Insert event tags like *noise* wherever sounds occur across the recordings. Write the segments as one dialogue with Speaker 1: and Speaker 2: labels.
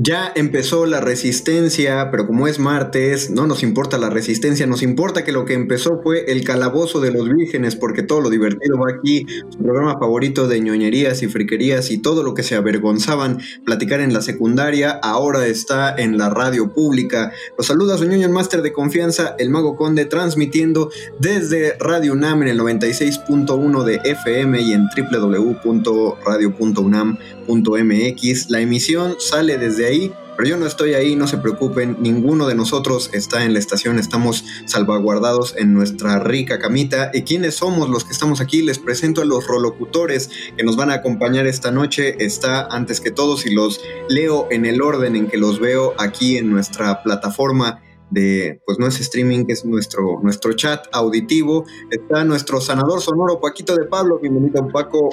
Speaker 1: Ya empezó la resistencia, pero como es martes, no nos importa la resistencia, nos importa que lo que empezó fue el calabozo de los vírgenes, porque todo lo divertido va aquí, su programa favorito de ñoñerías y friquerías y todo lo que se avergonzaban platicar en la secundaria, ahora está en la radio pública. Los saluda su ñoño máster de confianza, el Mago Conde, transmitiendo desde Radio UNAM en el 96.1 de FM y en www.radio.unam.mx. La emisión sale desde ahí, pero yo no estoy ahí, no se preocupen, ninguno de nosotros está en la estación, estamos salvaguardados en nuestra rica camita. ¿Y quiénes somos los que estamos aquí? Les presento a los rolocutores que nos van a acompañar esta noche. Está antes que todos y los leo en el orden en que los veo aquí en nuestra plataforma de, pues no es streaming, es nuestro, nuestro chat auditivo. Está nuestro sanador sonoro Paquito de Pablo. Bienvenido, Paco.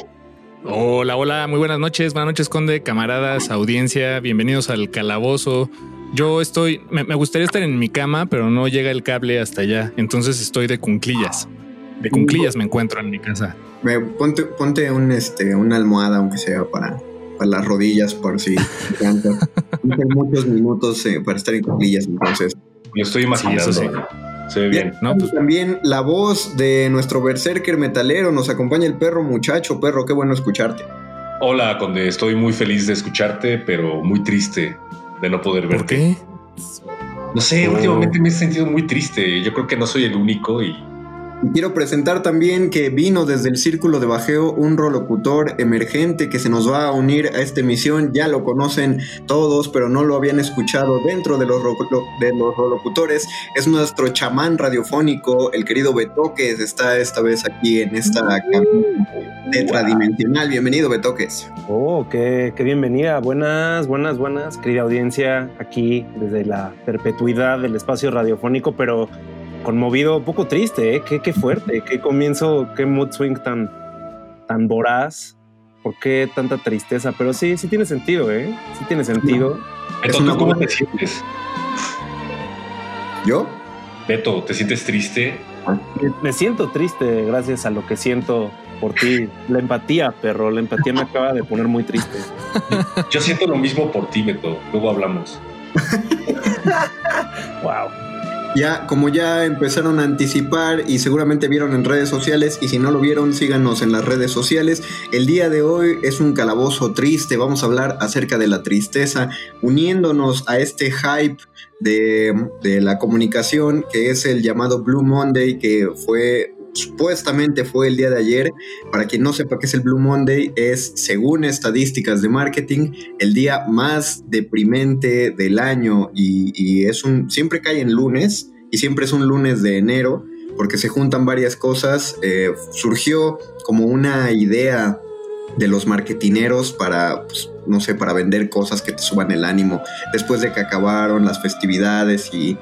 Speaker 2: Hola, hola, muy buenas noches, buenas noches, Conde, camaradas, audiencia, bienvenidos al calabozo. Yo estoy, me, me gustaría estar en mi cama, pero no llega el cable hasta allá, entonces estoy de cunclillas. De cunclillas me encuentro en mi casa.
Speaker 1: Me- Ponte, ponte un, este, una almohada, aunque sea para, para las rodillas, por si. Hay *laughs* muchos minutos eh, para estar en cuclillas, entonces.
Speaker 3: Lo estoy imaginando.
Speaker 2: Sí, eso
Speaker 3: Se ve bien.
Speaker 2: No, pues
Speaker 1: También la voz de nuestro berserker metalero nos acompaña el perro muchacho. Perro, qué bueno escucharte.
Speaker 3: Hola, Conde. Estoy muy feliz de escucharte, pero muy triste de no poder verte.
Speaker 2: ¿por qué?
Speaker 3: No sé,
Speaker 2: Oh.
Speaker 3: últimamente me he sentido muy triste. Yo creo que no soy el único y
Speaker 1: Y quiero presentar también que vino desde el círculo de bajeo un rolocutor emergente que se nos va a unir a esta emisión. Ya lo conocen todos, pero no lo habían escuchado dentro de los, de los rolocutores. Es nuestro chamán radiofónico, el querido Betoques. Está esta vez aquí en esta cabina tetradimensional. Bienvenido, Betoques.
Speaker 4: Oh, qué, qué bienvenida. Buenas, buenas, buenas, querida audiencia, aquí desde la perpetuidad del espacio radiofónico, pero conmovido, un poco triste, ¿eh? Qué, qué fuerte, qué comienzo, qué mood swing tan, tan voraz. ¿Por qué tanta tristeza? Pero sí, sí tiene sentido, ¿eh? Sí tiene sentido.
Speaker 3: Beto,
Speaker 1: una
Speaker 3: ¿tú cómo te sientes?
Speaker 1: ¿Yo?
Speaker 3: Beto, ¿te sientes triste?
Speaker 4: Me- Me siento triste gracias a lo que siento por ti. La empatía, perro, la empatía me acaba de poner muy triste.
Speaker 3: Yo siento lo mismo por ti, Beto. Luego hablamos. *laughs*
Speaker 4: Wow.
Speaker 1: Ya, como ya empezaron a anticipar y seguramente vieron en redes sociales, y si no lo vieron, síganos en las redes sociales. El día de hoy es un calabozo triste, vamos a hablar acerca de la tristeza, uniéndonos a este hype de, de la comunicación, que es el llamado Blue Monday, que fue supuestamente fue el día de ayer. Para quien no sepa qué es el Blue Monday, es, según estadísticas de marketing, el día más deprimente del año y, y es un siempre cae en lunes y siempre es un lunes de enero porque se juntan varias cosas. Eh, surgió como una idea de los marketineros para, pues, no sé, para vender cosas que te suban el ánimo después de que acabaron las festividades y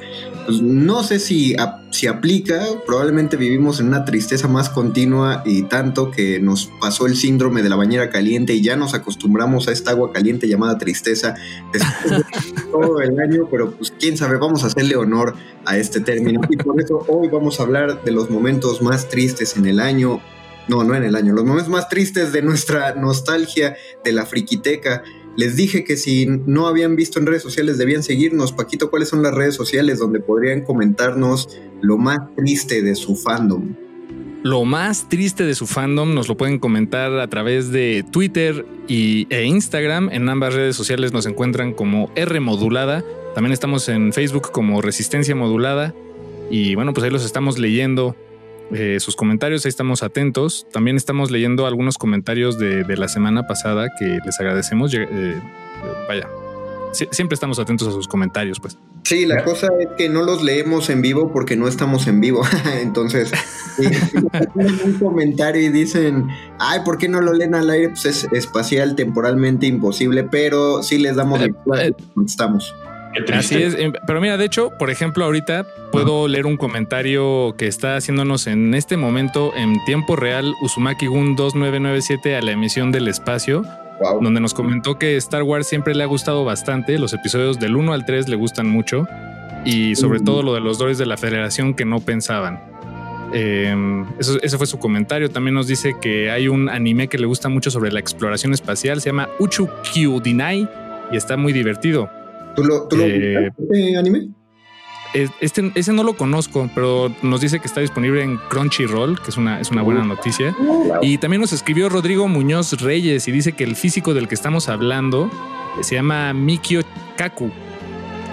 Speaker 1: pues, no sé si, si aplica, probablemente vivimos en una tristeza más continua y tanto que nos pasó el síndrome de la bañera caliente y ya nos acostumbramos a esta agua caliente llamada tristeza después de *laughs* todo el año, pero pues quién sabe, vamos a hacerle honor a este término. Y por eso hoy vamos a hablar de los momentos más tristes en el año, no, no en el año, los momentos más tristes de nuestra nostalgia de la friquiteca. Les dije que si no habían visto en redes sociales debían seguirnos. Paquito, ¿cuáles son las redes sociales donde podrían comentarnos lo más triste de su fandom?
Speaker 2: Lo más triste de su fandom nos lo pueden comentar a través de Twitter y, e Instagram. En ambas redes sociales nos encuentran como R Modulada. También estamos en Facebook como Resistencia Modulada. Y bueno, pues ahí los estamos leyendo eh, sus comentarios, ahí estamos atentos. También estamos leyendo algunos comentarios de, la semana pasada que les agradecemos. Eh, vaya, siempre estamos atentos a sus comentarios, pues.
Speaker 1: Sí, la cosa es que no los leemos en vivo porque no estamos en vivo. *laughs* Entonces, *laughs* si un comentario y dicen, ay, ¿por qué no lo leen al aire? Pues es espacial, temporalmente imposible, pero sí les damos el eh, estamos.
Speaker 2: Así es, em, pero mira, de hecho, por ejemplo, ahorita puedo leer un comentario que está haciéndonos en este momento en tiempo real Uzumaki Gun 2997 a la emisión del espacio, donde nos comentó que Star Wars siempre le ha gustado bastante, los episodios del 1 al 3 le gustan mucho y sobre todo lo de los droids de la Federación que no pensaban. Em, eso, ese fue su comentario. También nos dice que hay un anime que le gusta mucho sobre la exploración espacial, se llama Uchu Kyudinai y está muy divertido.
Speaker 1: ¿Tú lo, tú eh, este anime?
Speaker 2: Este, ese no lo conozco, pero nos dice que está disponible en Crunchyroll, que es una, es una buena noticia. Y también nos escribió Rodrigo Muñoz Reyes y dice que el físico del que estamos hablando se llama Mikio Kaku.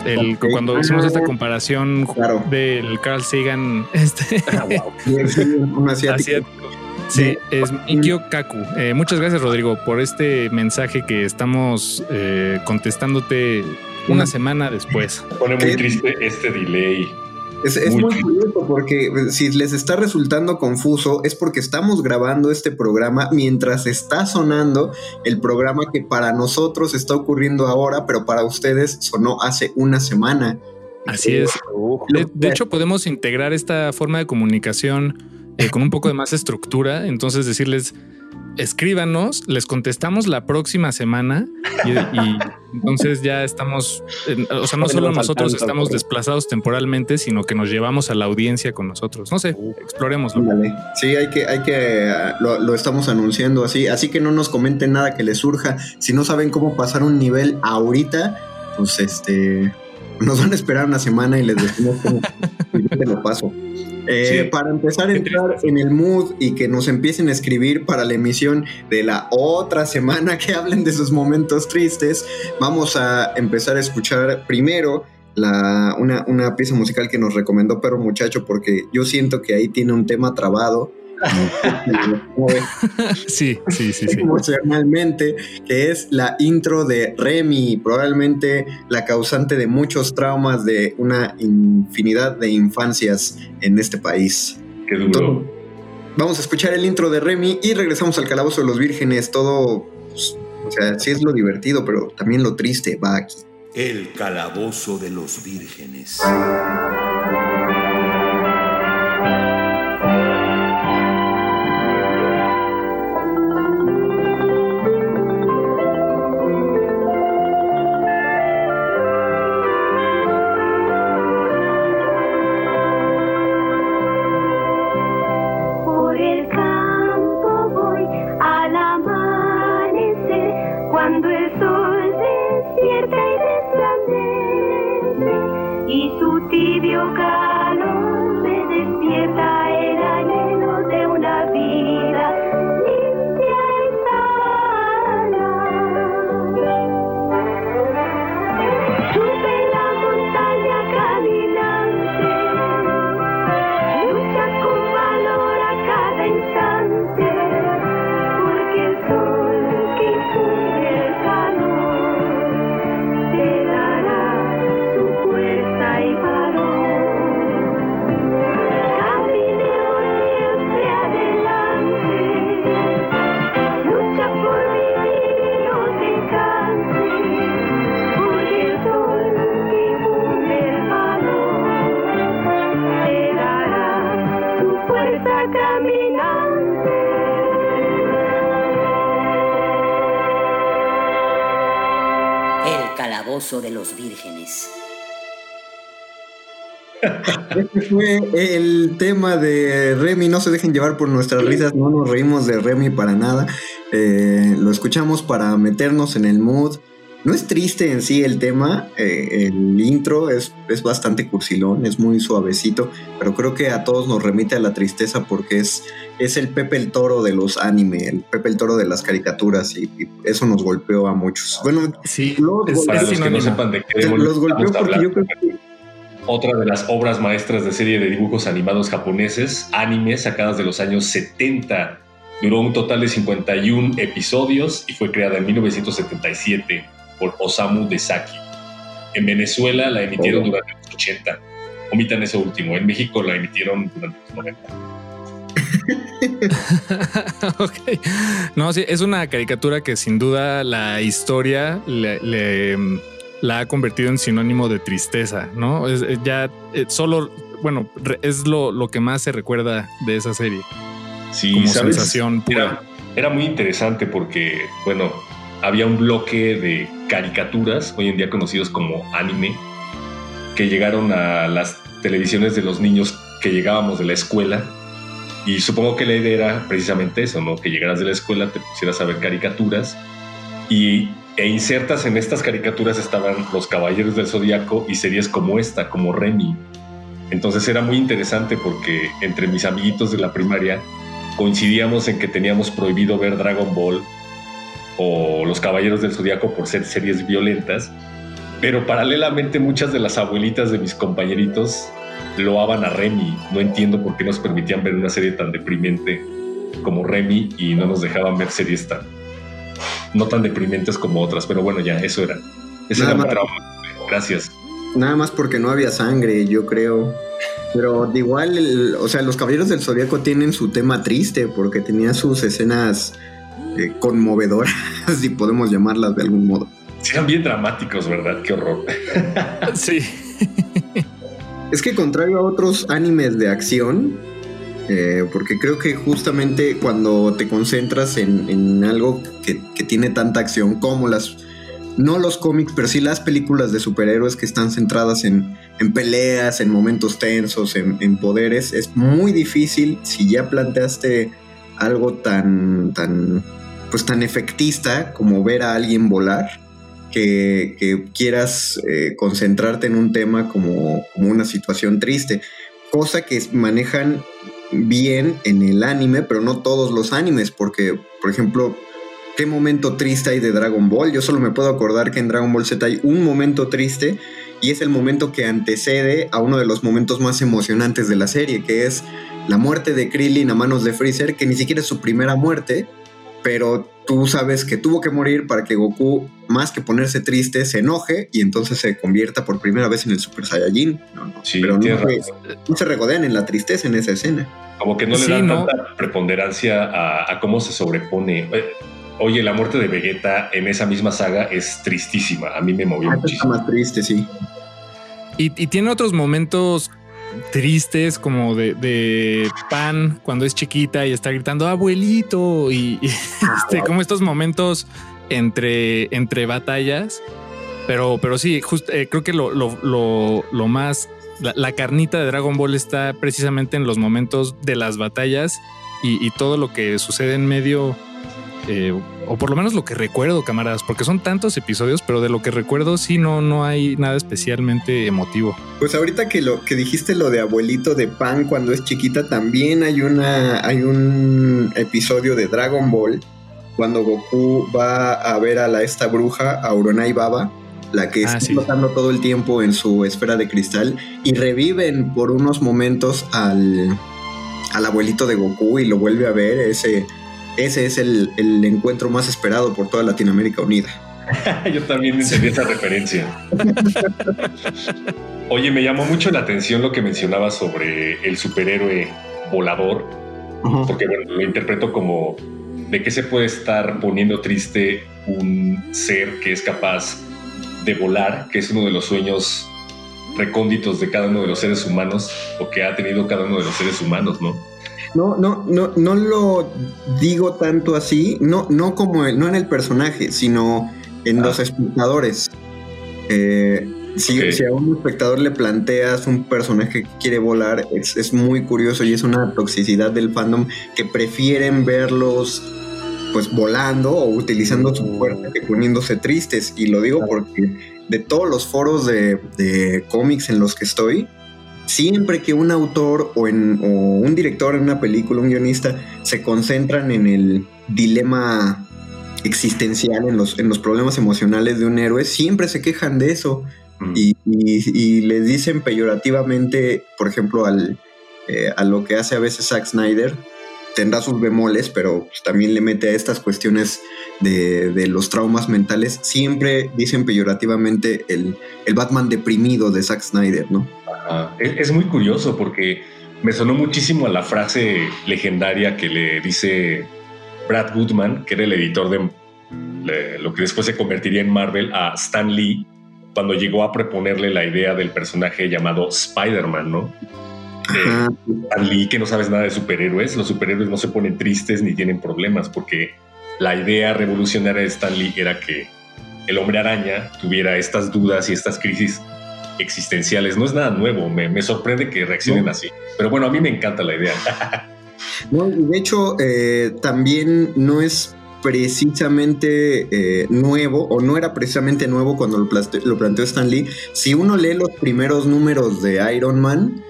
Speaker 2: El, Cuando hicimos esta comparación del Carl Sagan, *laughs* este, ah, un asiático. Sí, es Mikio Kaku. Eh, muchas gracias, Rodrigo, por este mensaje que estamos eh, contestándote una semana después.
Speaker 3: Pone muy triste este delay.
Speaker 1: Es, muy, curioso porque eh, si les está resultando confuso es porque estamos grabando este programa mientras está sonando el programa que para nosotros está ocurriendo ahora, pero para ustedes sonó hace una semana.
Speaker 2: Así es. De, hecho, podemos integrar esta forma de comunicación eh, con un poco de más estructura. Entonces decirles, escríbanos, les contestamos la próxima semana y, entonces ya estamos, o sea, no solo nosotros estamos desplazados temporalmente, sino que nos llevamos a la audiencia con nosotros. No sé, exploremoslo.
Speaker 1: Sí, hay que, hay que, lo, estamos anunciando así, así que no nos comenten nada que les surja. Si no saben cómo pasar un nivel ahorita, pues este, nos van a esperar una semana y les decimos cómo *laughs* lo paso. Eh, para empezar a entrar en el mood y que nos empiecen a escribir para la emisión de la otra semana que hablen de sus momentos tristes, vamos a empezar a escuchar primero la, una, una pieza musical que nos recomendó Perro Muchacho porque yo siento que ahí tiene un tema trabado
Speaker 2: sí, sí, sí, sí.
Speaker 1: Emocionalmente, que es la intro de Remy, probablemente la causante de muchos traumas de una infinidad de infancias en este país.
Speaker 3: Qué duro.
Speaker 1: vamos a escuchar el intro de Remy y regresamos al Calabozo de los Vírgenes. Todo, pues, o sea, sí es lo divertido, pero también lo triste va aquí.
Speaker 5: El Calabozo de los Vírgenes.
Speaker 1: Este fue el tema de Remy. No se dejen llevar por nuestras risas. No nos reímos de Remy para nada. Eh, lo escuchamos para meternos en el mood. No es triste en sí el tema. eh, el intro es, es bastante cursilón, es muy suavecito. Pero creo que a todos nos remite a la tristeza porque es, es el Pepe el Toro de los anime, el Pepe el Toro de las caricaturas. Y, y eso nos golpeó a muchos. Bueno,
Speaker 2: Sí,
Speaker 1: los,
Speaker 3: Para los que no sepan de qué
Speaker 1: los golpeó porque
Speaker 3: hablando,
Speaker 1: yo creo que
Speaker 3: otra de las obras maestras de serie de dibujos animados japoneses, anime, sacadas de los años 70. Duró un total de 51 episodios y fue creada en 1977 por Osamu Dezaki. En Venezuela la emitieron
Speaker 1: Oh.
Speaker 3: durante los 80. Omitan eso último. En México la emitieron durante los 90. *laughs*
Speaker 2: ok. No, sí, es una caricatura que sin duda la historia le, le, la ha convertido en sinónimo de tristeza, ¿no? Es, es ya eh, solo, bueno, es lo, lo que más se recuerda de esa serie
Speaker 3: Sí,
Speaker 2: como
Speaker 3: ¿sabes?
Speaker 2: sensación pura.
Speaker 3: Era, era muy interesante porque, bueno, había un bloque de caricaturas, hoy en día conocidos como anime, que llegaron a las televisiones de los niños que llegábamos de la escuela. Y supongo que la idea era precisamente eso, ¿no? Que llegaras de la escuela, te pusieras a ver caricaturas y, e insertas en estas caricaturas estaban los Caballeros del Zodiaco y series como esta, como Remy. Entonces era muy interesante porque entre mis amiguitos de la primaria coincidíamos en que teníamos prohibido ver Dragon Ball o Los Caballeros del Zodiaco por ser series violentas, pero paralelamente muchas de las abuelitas de mis compañeritos loaban a Remy. No entiendo por qué nos permitían ver una serie tan deprimente como Remy y no nos dejaban ver series tan no tan deprimentes como otras, pero bueno, ya eso era. Ese
Speaker 1: Nada
Speaker 3: era mi
Speaker 1: más.
Speaker 3: trauma. Gracias.
Speaker 1: Nada más porque no había sangre, yo creo. Pero de igual, el- o sea, los Caballeros del Zodíaco tienen su tema triste porque tenía sus escenas eh, conmovedoras, *laughs* si podemos llamarlas de algún modo.
Speaker 3: Sí, eran bien dramáticos, ¿verdad? Qué horror. *laughs*
Speaker 2: Sí.
Speaker 1: Es que contrario a otros animes de acción, eh, porque creo que justamente cuando te concentras en, algo que, tiene tanta acción como las, no los cómics, pero sí las películas de superhéroes que están centradas en, en peleas, en momentos tensos, en, en poderes, es muy difícil si ya planteaste algo tan, tan, pues tan efectista como ver a alguien volar que, que quieras eh, concentrarte en un tema como, como una situación triste. Cosa que manejan bien en el anime, pero no todos los animes, porque, por ejemplo, ¿qué momento triste hay de Dragon Ball? Yo solo me puedo acordar que en Dragon Ball Z hay un momento triste y es el momento que antecede a uno de los momentos más emocionantes de la serie, que es la muerte de Krillin a manos de Freezer, que ni siquiera es su primera muerte, pero tú sabes que tuvo que morir para que Goku, más que ponerse triste, se enoje y entonces se convierta por primera vez en el Super Saiyajin. No, no,
Speaker 3: Sí,
Speaker 1: pero no, se-
Speaker 3: razón.
Speaker 1: no se regodean en la tristeza en esa escena.
Speaker 3: Como que no le
Speaker 2: Sí,
Speaker 3: dan
Speaker 2: ¿no?
Speaker 3: tanta preponderancia a, a cómo se sobrepone. Eh, Oye, la muerte de Vegeta en esa misma saga es tristísima. A mí me movió
Speaker 1: Ah, está
Speaker 3: muchísimo.
Speaker 1: más triste, sí.
Speaker 2: Y, y tiene otros momentos tristes como de, de Pan cuando es chiquita y está gritando abuelito y, y, *laughs* este, como estos momentos entre, entre batallas. Pero, pero sí, eh, creo que lo, lo, lo, más, la, carnita de Dragon Ball está precisamente en los momentos de las batallas y, y todo lo que sucede en medio, eh, o por lo menos lo que recuerdo, camaradas, porque son tantos episodios, pero de lo que recuerdo sí no, no hay nada especialmente emotivo.
Speaker 1: Pues ahorita que lo que dijiste lo de abuelito de Pan cuando es chiquita, también hay una hay un episodio de Dragon Ball cuando Goku va a ver a la esta bruja, a Uronai Baba, la que
Speaker 2: Ah,
Speaker 1: está
Speaker 2: sí.
Speaker 1: flotando todo el tiempo en su esfera de cristal y reviven por unos momentos al al abuelito de Goku y lo vuelve a ver, ese ese es el, el encuentro más esperado por toda Latinoamérica Unida. *laughs*
Speaker 3: Yo también entendí esa referencia. *laughs* Oye, me llamó mucho la atención lo que mencionabas sobre el superhéroe volador, porque bueno, lo interpreto como de qué se puede estar poniendo triste un ser que es capaz de volar, que es uno de los sueños recónditos de cada uno de los seres humanos o que ha tenido cada uno de los seres humanos, ¿no?
Speaker 1: No, no, no, no lo digo tanto así, no, no como el- no en el personaje, sino en
Speaker 3: Ah.
Speaker 1: los espectadores. Eh, si, si a un espectador le planteas un personaje que quiere volar, es, es muy curioso y es una toxicidad del fandom que prefieren verlos pues volando o utilizando su fuerza que poniéndose tristes. Y lo digo porque de todos los foros de, de cómics en los que estoy, siempre que un autor o, en, o un director en una película, un guionista, se concentran en el dilema existencial, en los, en los problemas emocionales de un héroe, siempre se quejan de eso
Speaker 3: Mm.
Speaker 1: y, y, y les dicen peyorativamente, por ejemplo, al, eh, a lo que hace a veces Zack Snyder, tendrá sus bemoles, pero pues, también le mete a estas cuestiones de, de los traumas mentales, siempre dicen peyorativamente el, el Batman deprimido de Zack Snyder, ¿no?
Speaker 3: Ah, es, muy curioso porque me sonó muchísimo a la frase legendaria que le dice Brad Goodman, que era el editor de lo que después se convertiría en Marvel, a Stan Lee, cuando llegó a proponerle la idea del personaje llamado Spider-Man, ¿no?
Speaker 1: Ajá.
Speaker 3: Stan Lee, que no sabes nada de superhéroes, los superhéroes no se ponen tristes ni tienen problemas, porque la idea revolucionaria de Stan Lee era que el hombre araña tuviera estas dudas y estas crisis existenciales. No es nada nuevo, me, me sorprende que reaccionen
Speaker 1: No.
Speaker 3: así. Pero bueno, a mí me encanta la idea. *laughs*
Speaker 1: No, de hecho, eh, también no es precisamente eh, nuevo, o no era precisamente nuevo cuando lo, lo planteó Stan Lee. Si uno lee los primeros números de Iron Man,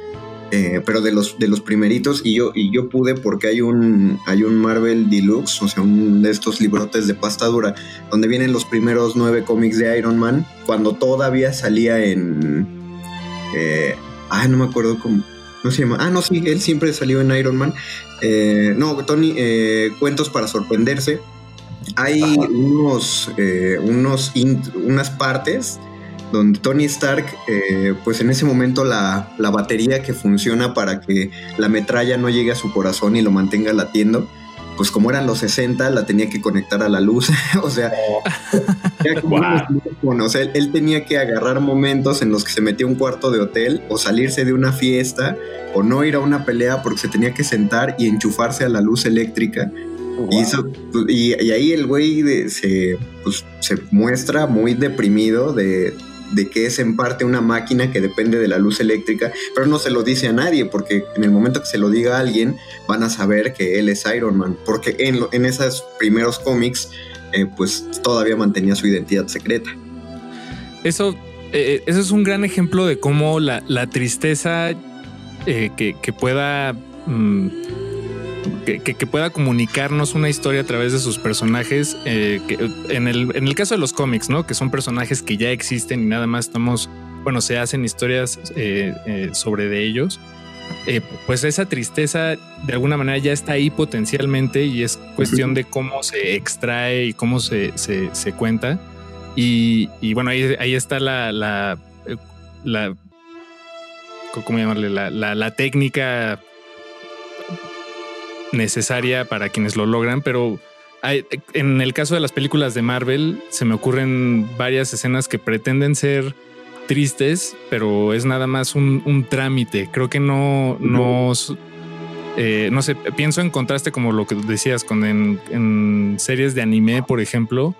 Speaker 1: eh, pero de los, de los primeritos, y yo, y yo pude porque hay un, hay un Marvel Deluxe, o sea, un de estos librotes de pasta dura, donde vienen los primeros nueve cómics de Iron Man, cuando todavía salía en... Eh, ay, no me acuerdo cómo... No se llama. Ah, no, sí, él siempre salió en Iron Man. Eh, no, Tony, eh, cuentos para sorprenderse. Hay unos, eh, unos unas partes donde Tony Stark, eh, pues en ese momento la, la batería que funciona para que la metralla no llegue a su corazón y lo mantenga latiendo, pues como eran los 60, la tenía que conectar a la luz. *laughs* o sea, *laughs* smartphone. O sea, él, él tenía que agarrar momentos en los que se metía a un cuarto de hotel o salirse de una fiesta o no ir a una pelea porque se tenía que sentar y enchufarse a la luz eléctrica. Y, eso, pues, y, y ahí el güey se, pues, se muestra muy deprimido de, de que es en parte una máquina que depende de la luz eléctrica, pero no se lo dice a nadie porque en el momento que se lo diga a alguien van a saber que él es Iron Man, porque en, en esos primeros cómics eh, pues todavía mantenía su identidad secreta.
Speaker 2: Eso, eh, eso es un gran ejemplo de cómo la, la tristeza eh, que, que pueda. mm, que, que- que pueda comunicarnos una historia a través de sus personajes. eh, que, en, el, en el caso de los cómics, ¿no? Que son personajes que ya existen y nada más estamos. Bueno, se hacen historias eh, eh, sobre de ellos. pues esa tristeza de alguna manera ya está ahí potencialmente y es cuestión de cómo se extrae y cómo se, se, se cuenta. Y, y bueno, ahí, ahí está la, la, la ¿cómo llamarle? La, la, la técnica necesaria para quienes lo logran, pero hay- en el caso de las películas de Marvel se me ocurren varias escenas que pretenden ser tristes, pero es nada más un, un trámite. Creo que no, no, eh, no sé, pienso en contraste como lo que decías con en, en series de anime, por ejemplo,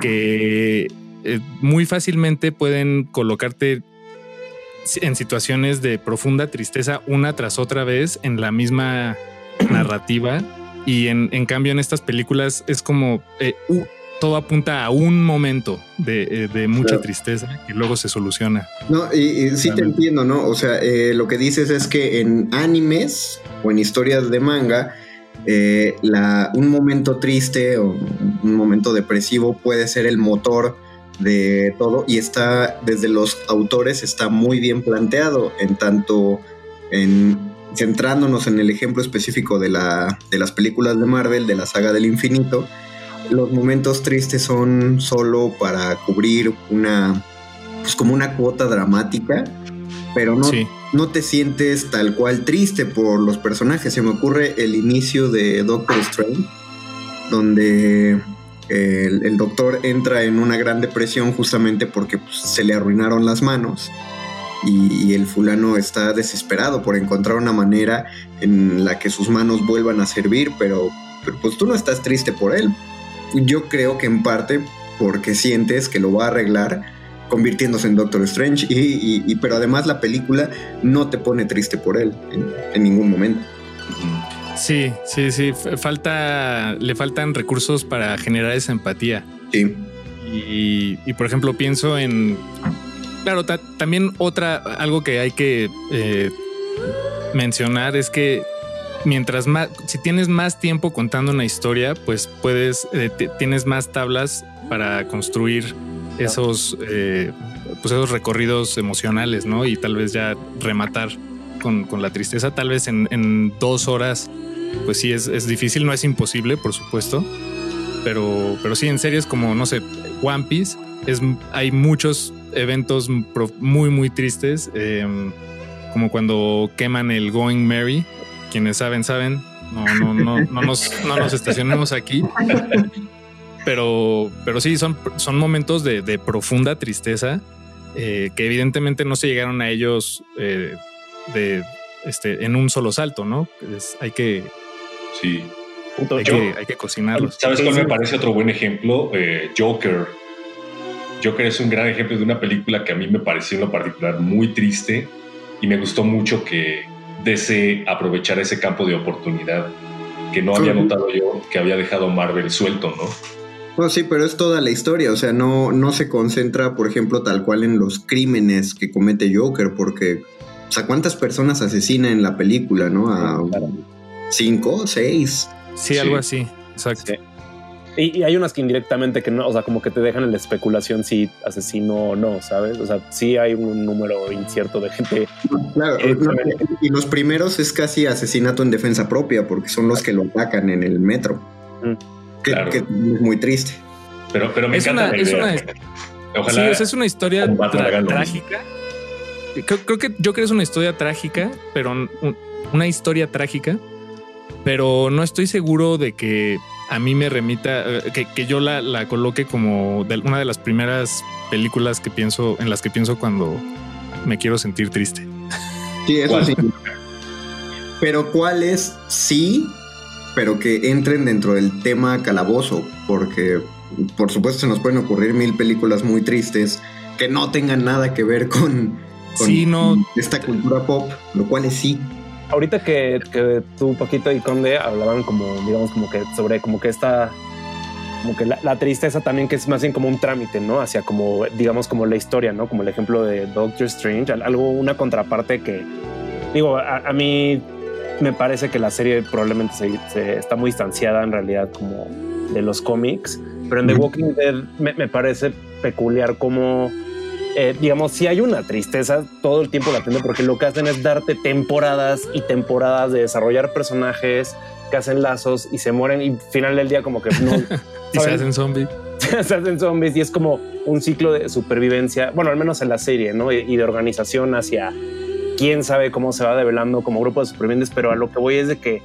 Speaker 2: que eh, muy fácilmente pueden colocarte en situaciones de profunda tristeza una tras otra vez en la misma *clears throat* narrativa y en, en cambio en estas películas es como eh, uh, todo apunta a un momento de, eh, de mucha
Speaker 1: Claro.
Speaker 2: tristeza y luego se soluciona.
Speaker 1: No, y, y sí te entiendo, ¿no? O sea, eh, lo que dices es que en animes o en historias de manga, la, un momento triste o un momento depresivo puede ser el motor de todo y está, desde los autores, está muy bien planteado, en tanto en centrándonos en el ejemplo específico de, la, de las películas de Marvel, de la saga del infinito, los momentos tristes son solo para cubrir una, pues como una cuota dramática, pero no,
Speaker 2: Sí.
Speaker 1: no te sientes tal cual triste por los personajes. Se me ocurre el inicio de Doctor Strange, donde el, el doctor entra en una gran depresión justamente porque pues, se le arruinaron las manos. Y, y el fulano está desesperado por encontrar una manera en la que sus manos vuelvan a servir, pero, pero pues tú no estás triste por él. Yo creo que en parte porque sientes que lo va a arreglar convirtiéndose en Doctor Strange, y, y- pero además la película no te pone triste por él en, en ningún momento.
Speaker 2: Sí, sí, sí. Falta, le faltan recursos para generar esa empatía.
Speaker 1: Sí.
Speaker 2: Y, y, por ejemplo, pienso en. Claro, ta- también otra, algo que hay que eh, mencionar es que mientras más, si tienes más tiempo contando una historia, pues puedes, eh, tienes más tablas para construir esos, eh, pues esos recorridos emocionales, ¿no? Y tal vez ya rematar con, con la tristeza. Tal vez en, en dos horas, pues sí es, es difícil, no es imposible, por supuesto. Pero, pero sí, en series como, no sé, One Piece, es, hay muchos eventos muy, muy tristes, eh, como cuando queman el Going Merry. Quienes saben, saben. No, no, no, no, nos, no nos estacionemos aquí. Pero, pero sí, son, son momentos de, de profunda tristeza eh, que evidentemente no se llegaron a ellos eh, de, este, en un solo salto, ¿no? Es- hay que,
Speaker 3: Sí.
Speaker 2: Hay que, hay que cocinarlos.
Speaker 3: ¿Sabes cuál me parece otro buen ejemplo? Eh, Joker. Joker es un gran ejemplo de una película que a mí me pareció en lo particular muy triste y me gustó mucho que DC aprovechara ese campo de oportunidad que no había notado yo que había dejado Marvel suelto, ¿no?
Speaker 1: No, sí, pero es toda la historia, o sea, no, no se concentra, por ejemplo, tal cual en los crímenes que comete Joker, porque, o sea, ¿cuántas personas asesina en la película, no? A
Speaker 4: Claro.
Speaker 1: cinco, seis.
Speaker 2: Sí,
Speaker 3: Sí.
Speaker 2: algo así. Exacto.
Speaker 4: Sí. Y, y hay unas que indirectamente que no, o sea, como que te dejan en la especulación si asesino o no, ¿sabes? O sea, sí hay un número incierto de gente.
Speaker 1: Claro,
Speaker 4: Eh,
Speaker 1: y los primeros es casi asesinato en defensa propia, porque son los que lo atacan en el metro.
Speaker 4: Mm.
Speaker 1: Que,
Speaker 3: Claro.
Speaker 1: que es muy triste.
Speaker 3: Pero, pero me
Speaker 2: Es
Speaker 3: encanta
Speaker 2: una-
Speaker 3: la
Speaker 2: es una-
Speaker 3: Ojalá
Speaker 2: Sí, o sea, es una historia tra- trágica. Creo, creo que yo creo que es una historia trágica, pero un- una historia trágica, pero no estoy seguro de que a mí me remita, eh, que, que yo la, la coloque como de una de las primeras películas que pienso, en las que pienso cuando me quiero sentir triste.
Speaker 1: Sí, eso sí. Pero cuáles sí, pero que entren dentro del tema calabozo, porque por supuesto se nos pueden ocurrir mil películas muy tristes que no tengan nada que ver con, con
Speaker 2: Sí, no.
Speaker 1: esta cultura pop, lo cual es sí.
Speaker 4: Ahorita que, que tú, Paquito y Conde hablaban como, digamos, como que sobre como que esta, como que la, la tristeza también que es más bien como un trámite, ¿no? Hacia como, digamos, como la historia, ¿no? Como el ejemplo de Doctor Strange, al- algo, una contraparte que, digo, a, a mí me parece que la serie probablemente se, se está muy distanciada en realidad como de los cómics, pero en The. Walking Dead me, me parece peculiar como, eh, digamos, si hay una tristeza todo el tiempo latente porque lo que hacen es darte temporadas y temporadas de desarrollar personajes que hacen lazos y se mueren y al final del día como que no *laughs*
Speaker 2: Y se hacen zombies. *laughs*
Speaker 4: se hacen zombies y es como un ciclo de supervivencia, bueno, al menos en la serie, ¿no? Y, y de organización hacia quién sabe cómo se va develando como grupo de supervivientes, pero a lo que voy es de que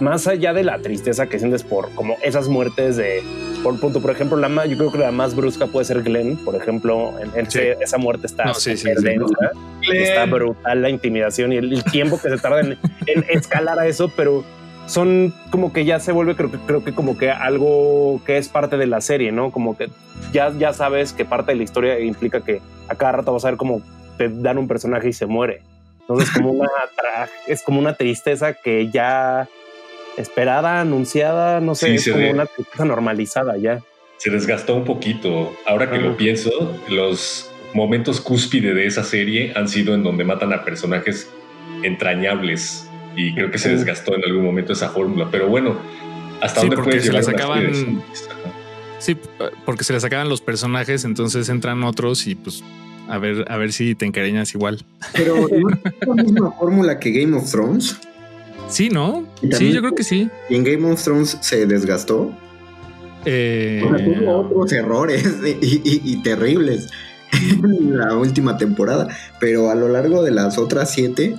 Speaker 4: más allá de la tristeza que sientes por como esas muertes de por punto, por ejemplo, la más, yo creo que la más brusca puede ser Glenn, por ejemplo, en, en
Speaker 2: Sí.
Speaker 4: ese- esa muerte está
Speaker 2: No, sí, sí,
Speaker 4: densa, está brutal la intimidación y el, el tiempo que se tarda en, en escalar a eso, pero son como que ya se vuelve, creo que, creo que como que algo que es parte de la serie, ¿no? Como que ya, ya sabes que parte de la historia implica que a cada rato vas a ver cómo te dan un personaje y se muere. Entonces como una es como una tristeza que ya esperada, anunciada, no sé,
Speaker 3: Sí,
Speaker 4: es como
Speaker 3: ve.
Speaker 4: una tristeza normalizada ya.
Speaker 3: se desgastó un poquito. Ahora que lo pienso, los momentos cúspide de esa serie han sido en donde matan a personajes entrañables y creo que se desgastó en algún momento esa fórmula. Pero bueno, hasta
Speaker 2: Sí,
Speaker 3: dónde
Speaker 2: porque
Speaker 3: puedes
Speaker 2: se les acaban-. Sí, porque se les acaban los personajes, entonces entran otros y pues a ver, a ver si te encariñas igual.
Speaker 1: Pero ¿no es la misma fórmula que Game of Thrones.
Speaker 2: Sí, ¿no? Sí, yo creo que sí.
Speaker 1: Y en Game of Thrones se desgastó.
Speaker 2: Eh,
Speaker 1: O sea, tuvo otros errores *laughs* y, y- y terribles en la última temporada. Pero a lo largo de las otras siete,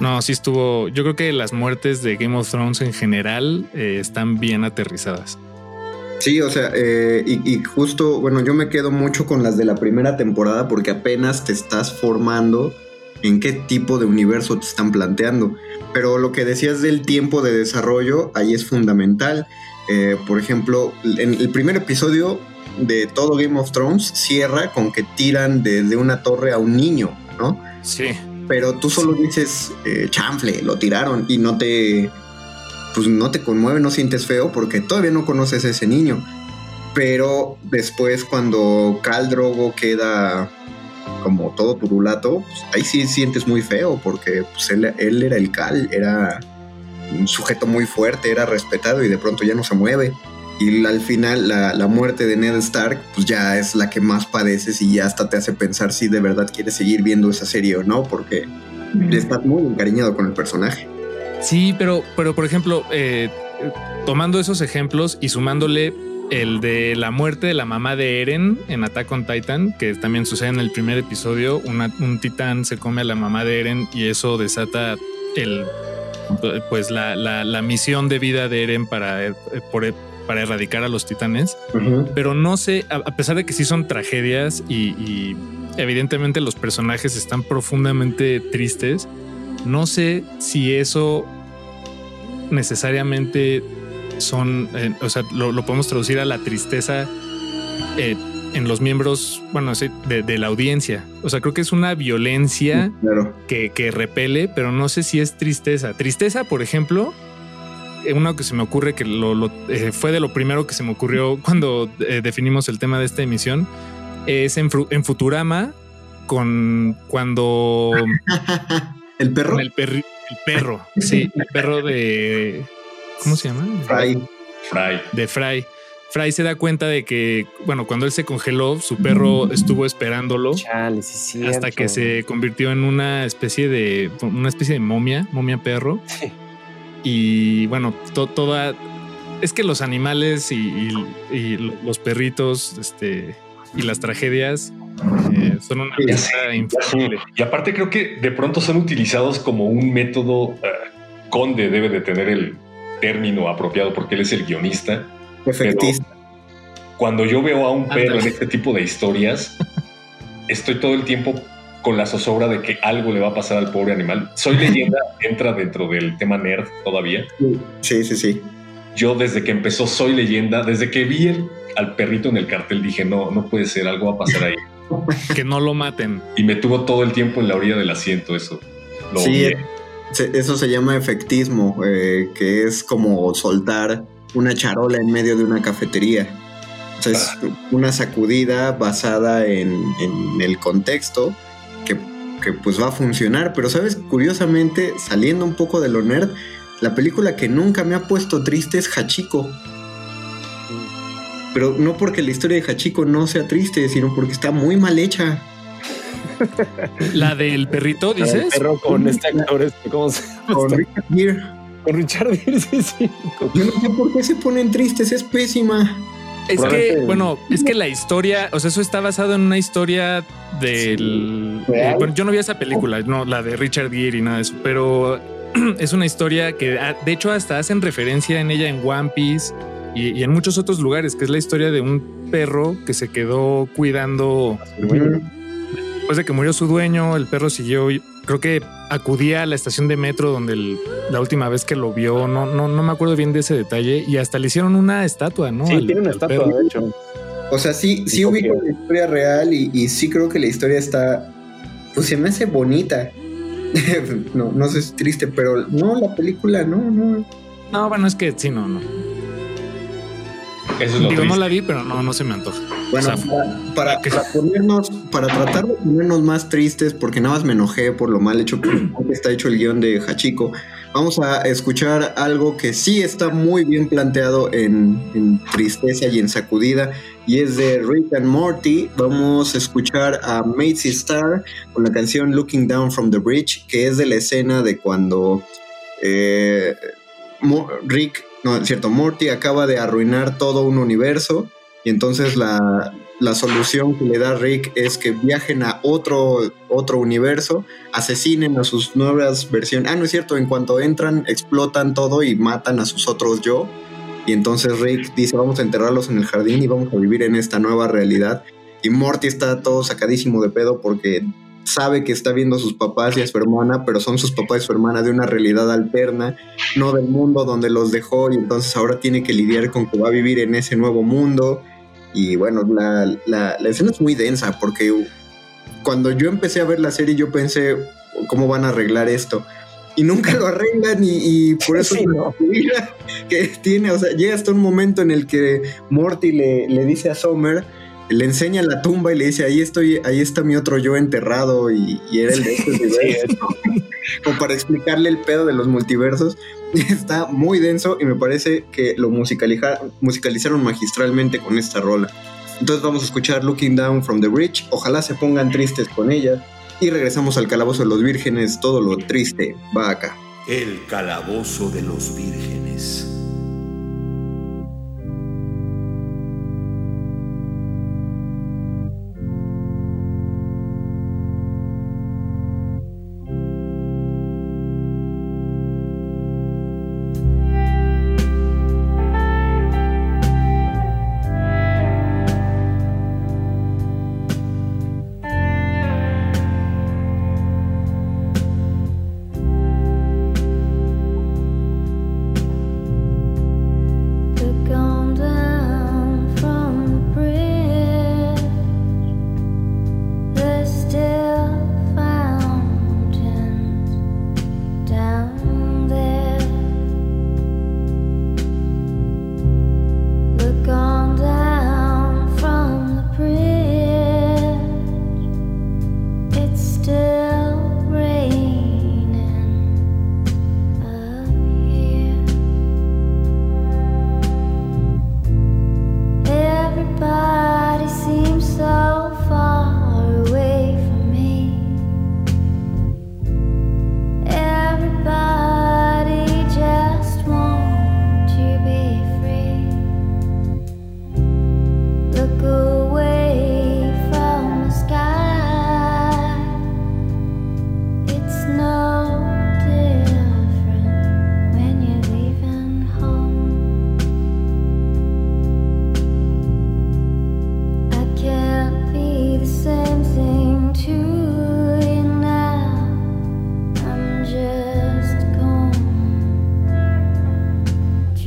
Speaker 2: no, sí estuvo. Yo creo que las muertes de Game of Thrones en general eh, están bien aterrizadas.
Speaker 1: Sí, o sea, eh, y, y justo, bueno, yo me quedo mucho con las de la primera temporada porque apenas te estás formando en qué tipo de universo te están planteando. Pero lo que decías del tiempo de desarrollo, ahí es fundamental. Eh, por ejemplo, en el primer episodio de todo Game of Thrones cierra con que tiran desde una torre a un niño, ¿no?
Speaker 2: Sí.
Speaker 1: Pero tú solo dices, eh, chanfle, lo tiraron y no te, pues no te conmueve, no sientes feo porque todavía no conoces a ese niño. Pero después cuando Cal Drogo queda como todo turulato, pues ahí sí sientes muy feo porque pues, él, él era el Cal, era un sujeto muy fuerte, era respetado y de pronto ya no se mueve. Y al final la, la, muerte de Ned Stark pues ya es la que más padeces y ya hasta te hace pensar si de verdad quieres seguir viendo esa serie o no, porque estás muy encariñado con el personaje.
Speaker 2: Sí, pero, pero por ejemplo, eh, tomando esos ejemplos y sumándole el de la muerte de la mamá de Eren en Attack on Titan, que también sucede en el primer episodio, una, un titán se come a la mamá de Eren y eso desata el pues la, la, la misión de vida de Eren para, eh, por, para erradicar a los titanes. Uh -huh. Pero no sé, a, a, pesar de que sí son tragedias y, y, evidentemente los personajes están profundamente tristes, no sé si eso necesariamente son, eh, o sea, lo, lo, podemos traducir a la tristeza eh, en los miembros, bueno, de, de, la audiencia. O sea, creo que es una violencia
Speaker 1: claro.
Speaker 2: que, que repele, pero no sé si es tristeza. Tristeza, por ejemplo, uno que se me ocurre que lo, lo eh, fue de lo primero que se me ocurrió *laughs* cuando eh, definimos el tema de esta emisión es en, en Futurama con cuando *laughs*
Speaker 1: el perro
Speaker 2: el, perri, el, perro sí el perro de cómo se llama
Speaker 1: Fry
Speaker 3: Fry
Speaker 2: de Fry Fry se da cuenta de que, bueno, cuando él se congeló, su perro estuvo esperándolo
Speaker 4: Chale, sí,
Speaker 2: hasta que se convirtió en una especie de una especie de momia, momia perro.
Speaker 4: Sí. *laughs*
Speaker 2: Y bueno, to, toda es que los animales y, y, y, los perritos, este y las tragedias eh, son una pieza infalible.
Speaker 3: Y aparte creo que de pronto son utilizados como un método. Uh, Conde debe de tener el término apropiado porque él es el guionista
Speaker 1: Efectista.
Speaker 3: Cuando yo veo a un perro en este tipo de historias, estoy todo el tiempo con la zozobra de que algo le va a pasar al pobre animal. Soy *laughs* leyenda, entra dentro del tema nerd todavía.
Speaker 1: Sí, sí, sí.
Speaker 3: Yo desde que empezó Soy leyenda, desde que vi el, al perrito en el cartel, dije, no, no puede ser, algo va a pasar ahí.
Speaker 2: que no lo maten.
Speaker 3: Y me tuvo todo el tiempo en la orilla del asiento eso.
Speaker 1: Lo sí, eso se llama efectismo, eh, que es como soltar una charola en medio de una cafetería. O sea, es una sacudida basada en, en el contexto que, que, pues va a funcionar. Pero, ¿sabes? Curiosamente, saliendo un poco de lo nerd, la película que nunca me ha puesto triste es Hachiko. Pero no porque la historia de Hachiko no sea triste, sino porque está muy mal hecha. *laughs*
Speaker 2: La del perrito, dices.
Speaker 4: El perro con este actor, ¿cómo se llama?
Speaker 1: Con Richard Gere.
Speaker 4: Con Richard Gere, *laughs* sí, sí.
Speaker 1: Yo no sé por qué se ponen tristes, es pésima.
Speaker 2: Es que, bueno, es que la historia, o sea, eso está basado en una historia del. Sí. Eh, bueno, yo no vi esa película, no, la de Richard Gere y nada de eso, pero *clears throat* es una historia que, ah, de hecho, hasta hacen referencia en ella en One Piece y, y en muchos otros lugares, que es la historia de un perro que se quedó cuidando. Después de que murió su dueño, el perro siguió, creo que acudía a la estación de metro donde el, la última vez que lo vio, no, no, no me acuerdo bien de ese detalle, y hasta le hicieron una estatua, ¿no?
Speaker 4: Sí, al, tiene una estatua, perro. de hecho.
Speaker 1: O sea, sí, sí ubico la historia real y, y, sí creo que la historia está, pues se me hace bonita. *laughs* no, no sé si es triste, pero no, la película, no, no.
Speaker 2: No, bueno, es que sí, no, no.
Speaker 3: Eso es
Speaker 2: Digo,
Speaker 3: triste.
Speaker 2: no la vi, pero no, no se me antoja.
Speaker 1: Bueno, o sea, para, para, ponernos, para tratar de ponernos más tristes, porque nada más me enojé por lo mal hecho *clears throat* que está hecho el guion de Hachiko, vamos a escuchar algo que sí está muy bien planteado en, en tristeza y en sacudida, y es de Rick and Morty. Vamos a escuchar a Macy Star con la canción Looking Down from the Bridge, que es de la escena de cuando eh, Rick no, es cierto, Morty acaba de arruinar todo un universo y entonces la, la, solución que le da Rick es que viajen a otro, otro universo, asesinen a sus nuevas versiones. Ah, no es cierto, en cuanto entran, explotan todo y matan a sus otros yo. Y entonces Rick dice, vamos a enterrarlos en el jardín y vamos a vivir en esta nueva realidad. Y Morty está todo sacadísimo de pedo porque sabe que está viendo a sus papás y a su hermana, pero son sus papás y su hermana de una realidad alterna, no del mundo donde los dejó y entonces ahora tiene que lidiar con que va a vivir en ese nuevo mundo Y bueno, la, la, la escena es muy densa porque cuando yo empecé a ver la serie yo pensé, ¿cómo van a arreglar esto? y nunca lo arreglan y, por eso que tiene, o sea, llega hasta un momento en el que Morty le, le dice a Summer, le enseña la tumba y le dice, ahí estoy, ahí está mi otro yo enterrado y, era el de este universo. *laughs* Como para explicarle el pedo de los multiversos. *laughs* Está muy denso y me parece que lo musicalizaron magistralmente con esta rola. Entonces vamos a escuchar Looking Down from the Bridge. Ojalá se pongan tristes con ella. Y regresamos al calabozo de los vírgenes. Todo lo triste va acá.
Speaker 5: El calabozo de los vírgenes.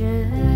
Speaker 5: 天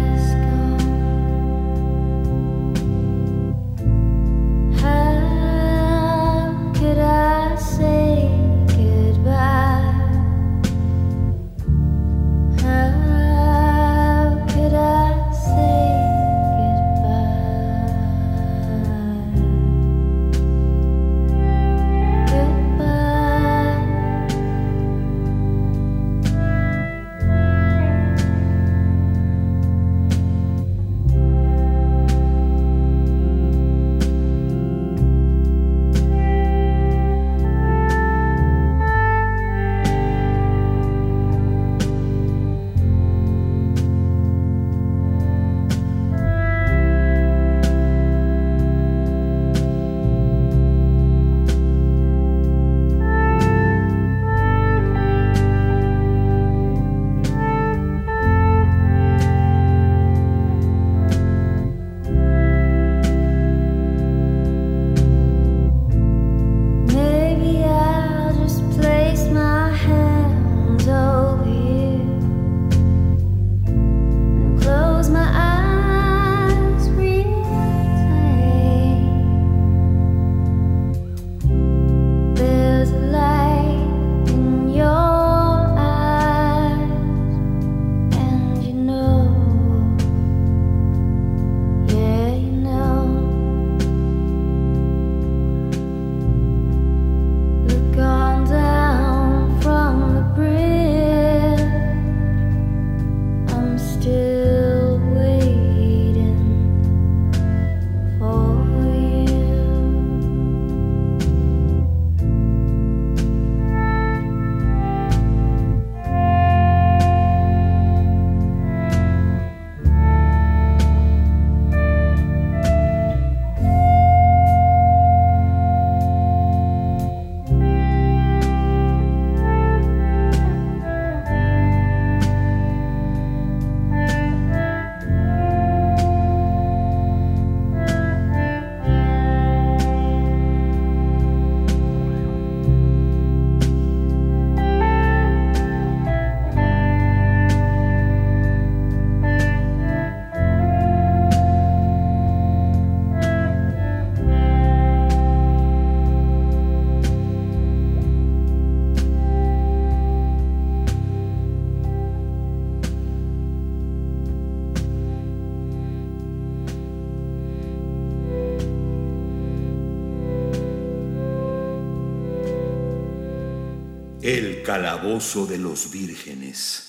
Speaker 5: de los vírgenes.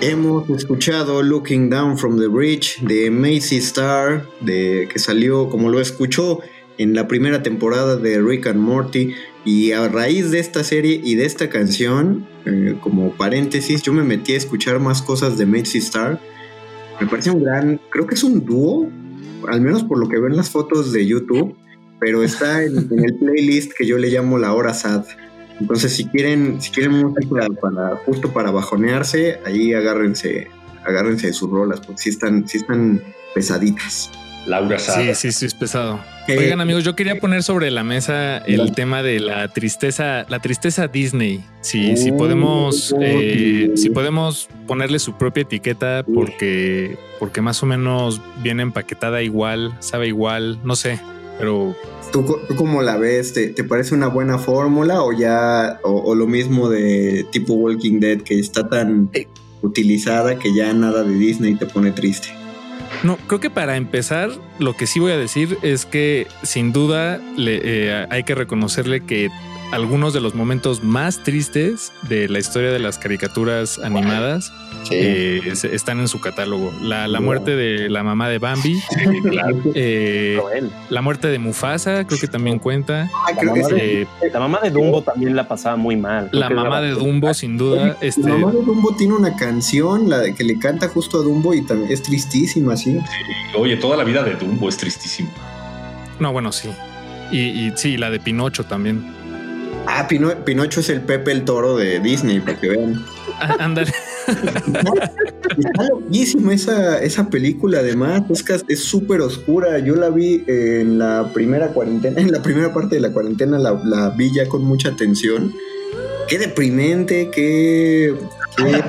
Speaker 1: Hemos escuchado Looking Down from the Bridge de Macy Star, de, que salió, como lo escuchó, en la primera temporada de Rick and Morty. Y a raíz de esta serie y de esta canción, eh, como paréntesis, yo me metí a escuchar más cosas de Macy Star. Me parece un gran, creo que es un dúo, al menos por lo que ven las fotos de YouTube, pero está en, *laughs* en el playlist que yo le llamo La Hora Sad. Entonces, si quieren, si quieren música para, justo para bajonearse, ahí agárrense, agárrense de sus rolas, porque sí están, sí están pesaditas.
Speaker 3: Laura Sada.
Speaker 2: Sí, sí, sí, es pesado.
Speaker 1: Eh,
Speaker 2: Oigan, amigos, yo quería poner sobre la mesa el tema de la tristeza, la tristeza Disney. Si, si
Speaker 1: Oh,
Speaker 2: podemos, eh,
Speaker 1: ok.
Speaker 2: si podemos ponerle su propia etiqueta, porque, porque más o menos viene empaquetada igual, sabe igual, no sé, pero
Speaker 1: ¿Tú, co- tú cómo la ves? ¿Te, te parece una buena fórmula o ya, o, o lo mismo de tipo Walking Dead, que está tan utilizada que ya nada de Disney te pone triste?
Speaker 2: No, creo que para empezar, lo que sí voy a decir es que sin duda le, eh, hay que reconocerle que algunos de los momentos más tristes de la historia de las caricaturas animadas eh, están en su catálogo. La, la muerte de la mamá de Bambi,
Speaker 3: Sí, claro. *laughs*
Speaker 2: eh, la muerte de Mufasa, creo que también cuenta.
Speaker 1: Ah, creo que
Speaker 4: mamá
Speaker 1: sí.
Speaker 4: La mamá de Dumbo también la pasaba muy mal. Creo
Speaker 2: la mamá de Dumbo, sin duda. Este,
Speaker 1: La mamá de Dumbo tiene una canción, la de que le canta justo a Dumbo y también es tristísima, sí.
Speaker 3: Oye, toda la vida de Dumbo es tristísimo.
Speaker 2: no, bueno, sí. Y, y sí, la de Pinocho también.
Speaker 1: Ah, Pino- Pinocho es el Pepe el Toro de Disney, para que vean.
Speaker 2: Ah, Ándale.
Speaker 1: Está loquísima esa, esa película, además. Es súper oscura. Yo la vi en la primera cuarentena, en la primera parte de la cuarentena, la, la vi ya con mucha atención. Qué deprimente, qué. qué.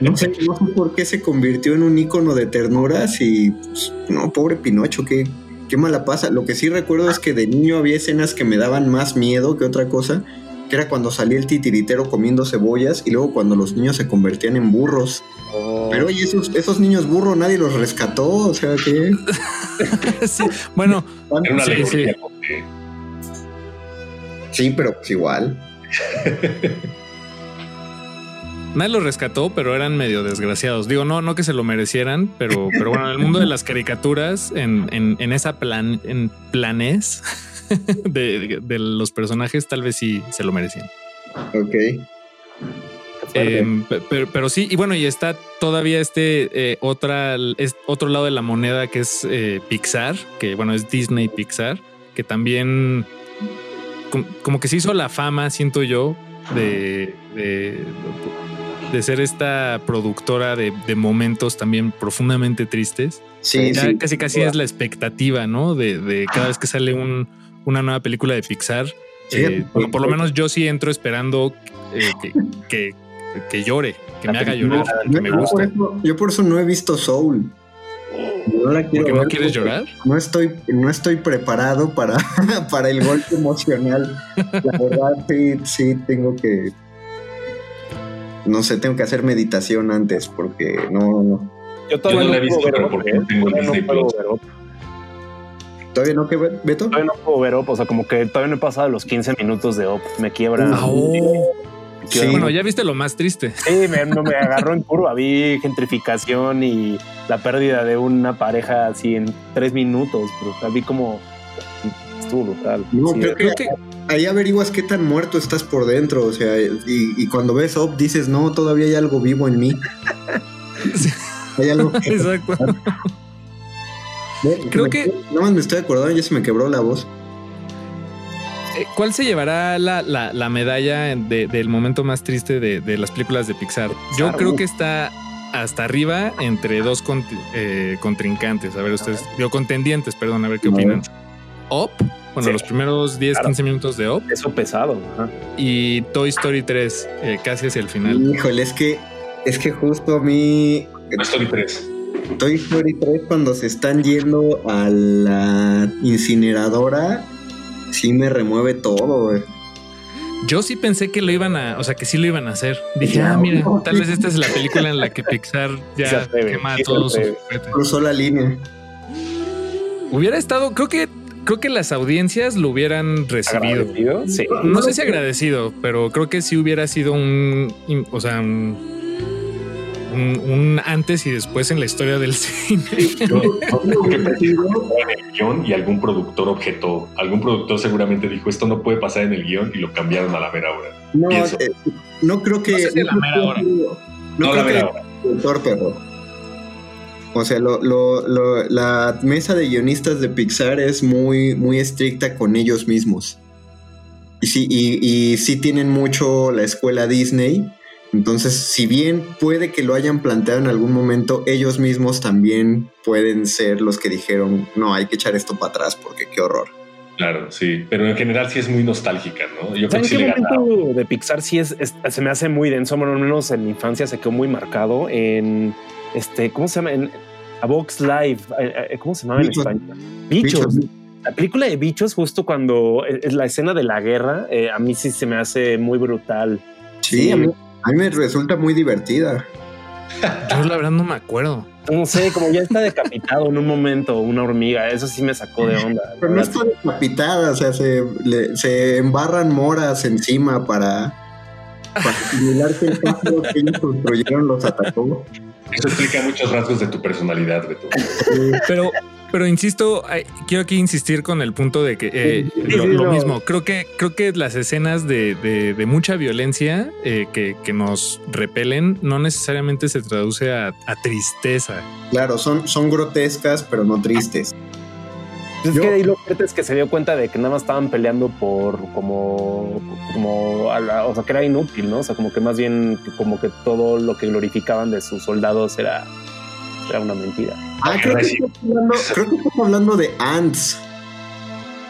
Speaker 1: No sé, no sé por qué se convirtió en un ícono de ternuras y, pues, no, pobre Pinocho, qué, qué mala pasa. Lo que sí recuerdo es que de niño había escenas que me daban más miedo que otra cosa, que era cuando salía el titiritero comiendo cebollas y luego cuando los niños se convertían en burros.
Speaker 4: Oh,
Speaker 1: Pero oye, esos, esos niños burros nadie los rescató, o sea que... *laughs*
Speaker 2: Sí, bueno,
Speaker 3: Era una
Speaker 2: Sí, sí.
Speaker 1: Sí, pero pues igual. *laughs*
Speaker 2: Nadie los rescató, pero eran medio desgraciados. Digo, no, no que se lo merecieran, pero, pero bueno, en el mundo de las caricaturas, en, en, en esa plan, en planes *laughs* de, de los personajes, tal vez sí se lo merecían.
Speaker 1: Ok.
Speaker 2: Eh, pe- pero, pero sí, y bueno, y está todavía este eh, otra, es otro lado de la moneda que es eh, Pixar, que bueno, es Disney Pixar, que también com- como que se hizo la fama, siento yo, de, de, de ser esta productora de, de momentos también profundamente tristes.
Speaker 1: Sí,
Speaker 2: Ya
Speaker 1: sí.
Speaker 2: casi casi es la expectativa, ¿no? De, de cada vez que sale un, una nueva película de Pixar.
Speaker 1: Sí.
Speaker 2: eh, bueno, por lo menos yo sí entro esperando eh, que, que, que llore, que me haga llorar, que me
Speaker 1: Yo por,
Speaker 2: guste.
Speaker 1: eso, yo por eso no he visto Soul. No la quiero
Speaker 2: ¿Porque no
Speaker 1: ver
Speaker 2: quieres
Speaker 1: porque
Speaker 2: llorar?
Speaker 1: No estoy, no estoy preparado para, *laughs* para el golpe emocional. La verdad, sí, sí, tengo que. No sé, tengo que hacer meditación antes porque no, no.
Speaker 4: Yo
Speaker 3: Yo
Speaker 4: todavía
Speaker 3: no la he
Speaker 4: no,
Speaker 3: visto,
Speaker 4: puedo ver
Speaker 3: pero
Speaker 4: Up,
Speaker 3: porque
Speaker 4: ¿eh?
Speaker 3: no tengo el
Speaker 4: Todavía
Speaker 3: Disney
Speaker 4: no
Speaker 3: Plus.
Speaker 1: ¿Todavía no que ver, Beto?
Speaker 4: Todavía no puedo ver Up, o sea, como que todavía no he pasado los 15 minutos de Up. Me quiebra.
Speaker 2: Ah, oh.
Speaker 4: me quiebra.
Speaker 1: Sí.
Speaker 2: Bueno, ya viste lo más triste.
Speaker 4: Sí, me, no me agarró en curva. Vi gentrificación y la pérdida de una pareja así en tres minutos. Pero vi como estuvo brutal.
Speaker 1: No,
Speaker 4: Sí,
Speaker 1: creo que,
Speaker 2: creo que-
Speaker 1: ahí averiguas qué tan muerto estás por dentro, o sea, y, y cuando ves Up dices, no, todavía hay algo vivo en mí. *laughs* hay algo que...
Speaker 2: Exacto. Creo
Speaker 1: me-
Speaker 2: que-
Speaker 1: Nada más me estoy acordando, ya se me quebró la voz.
Speaker 2: Eh, ¿Cuál se llevará la, la- la medalla de- del momento más triste de, de las películas de Pixar? Yo creo
Speaker 4: uh.
Speaker 2: que está hasta arriba entre dos eh, contrincantes. A ver, ustedes, digo, contendientes, perdón, a ver qué opinan. Up, bueno,
Speaker 4: Sí.
Speaker 2: los primeros 10,
Speaker 4: Claro.
Speaker 2: 15 minutos de Up
Speaker 4: Eso pesado. ajá.
Speaker 2: y Toy Story 3, eh, casi hacia el final.
Speaker 1: Híjole, es que, es que justo a mí
Speaker 3: Toy Story 3.
Speaker 1: Toy Story 3 cuando se están yendo a la incineradora, sí me remueve todo, güey.
Speaker 2: Yo sí pensé que lo iban a, o sea, que sí lo iban a hacer. Dije,
Speaker 1: Ya,
Speaker 2: ah, mira,
Speaker 1: no.
Speaker 2: tal vez esta es la película en la que Pixar ya
Speaker 4: atreve,
Speaker 2: quema a todos sus juguetes.
Speaker 1: Cruzó la línea.
Speaker 2: Hubiera estado, creo que creo que las audiencias lo hubieran recibido.
Speaker 4: ¿Agradecido? Sí.
Speaker 2: No sé si agradecido, pero creo que sí hubiera sido un, o sea, un, un- un antes y después en la historia del *laughs* cine.
Speaker 3: Yo no en el guion y algún productor objetó. Algún productor seguramente dijo esto no puede pasar en el guion y lo cambiaron a la mera hora.
Speaker 1: No, eh, no creo que.
Speaker 2: No sé si a la mera hora.
Speaker 1: No,
Speaker 3: No, a la mera
Speaker 1: que
Speaker 3: hora.
Speaker 1: el productor, perro. O sea, lo, lo- lo- la mesa de guionistas de Pixar es muy, muy estricta con ellos mismos. Y sí, y, y sí tienen mucho la escuela Disney. Entonces, si bien puede que lo hayan planteado en algún momento, ellos mismos también pueden ser los que dijeron, no, hay que echar esto para atrás porque qué horror.
Speaker 3: Claro, sí. Pero en general sí es muy nostálgica, ¿no? Yo creo
Speaker 4: ¿Saben
Speaker 3: que sí
Speaker 4: qué
Speaker 3: le
Speaker 4: de Pixar sí es, es- se me hace muy denso? Bueno, al menos en mi infancia se quedó muy marcado en este, ¿cómo se llama? En A Box Live, eh, eh, ¿cómo se llama en español? Bichos.
Speaker 1: Bichos.
Speaker 4: La película de Bichos, justo cuando es es la escena de la guerra, eh, a mí sí se me hace muy brutal.
Speaker 1: Sí,
Speaker 4: Sí.
Speaker 1: A, mí, a mí me resulta muy divertida.
Speaker 2: Yo la verdad no me acuerdo.
Speaker 4: No sé, como ya está decapitado en un momento una hormiga, eso sí me sacó de onda.
Speaker 1: Pero no está decapitada, o sea, se, le- se embarran moras encima para, para simular que el pájaro que ellos construyeron los atacó.
Speaker 3: Eso explica muchos rasgos de tu personalidad, Beto. *laughs*
Speaker 2: Pero, pero insisto, quiero aquí insistir con el punto de que eh,
Speaker 4: Sí,
Speaker 2: lo,
Speaker 4: sí,
Speaker 2: lo
Speaker 4: no.
Speaker 2: mismo. Creo que, creo que las escenas de, de- de mucha violencia eh, que, que nos repelen no necesariamente se traduce a, a tristeza.
Speaker 1: Claro, son, son grotescas, pero no tristes.
Speaker 4: Es
Speaker 1: Yo-
Speaker 4: que ahí lo fuerte es que se dio cuenta de que nada más estaban peleando por como, como, a la- o sea, que era inútil, ¿no? O sea, como que más bien como que todo lo que glorificaban de sus soldados era, era una mentira.
Speaker 1: Ah, creo que, estamos hablando, creo que estamos hablando de Ants.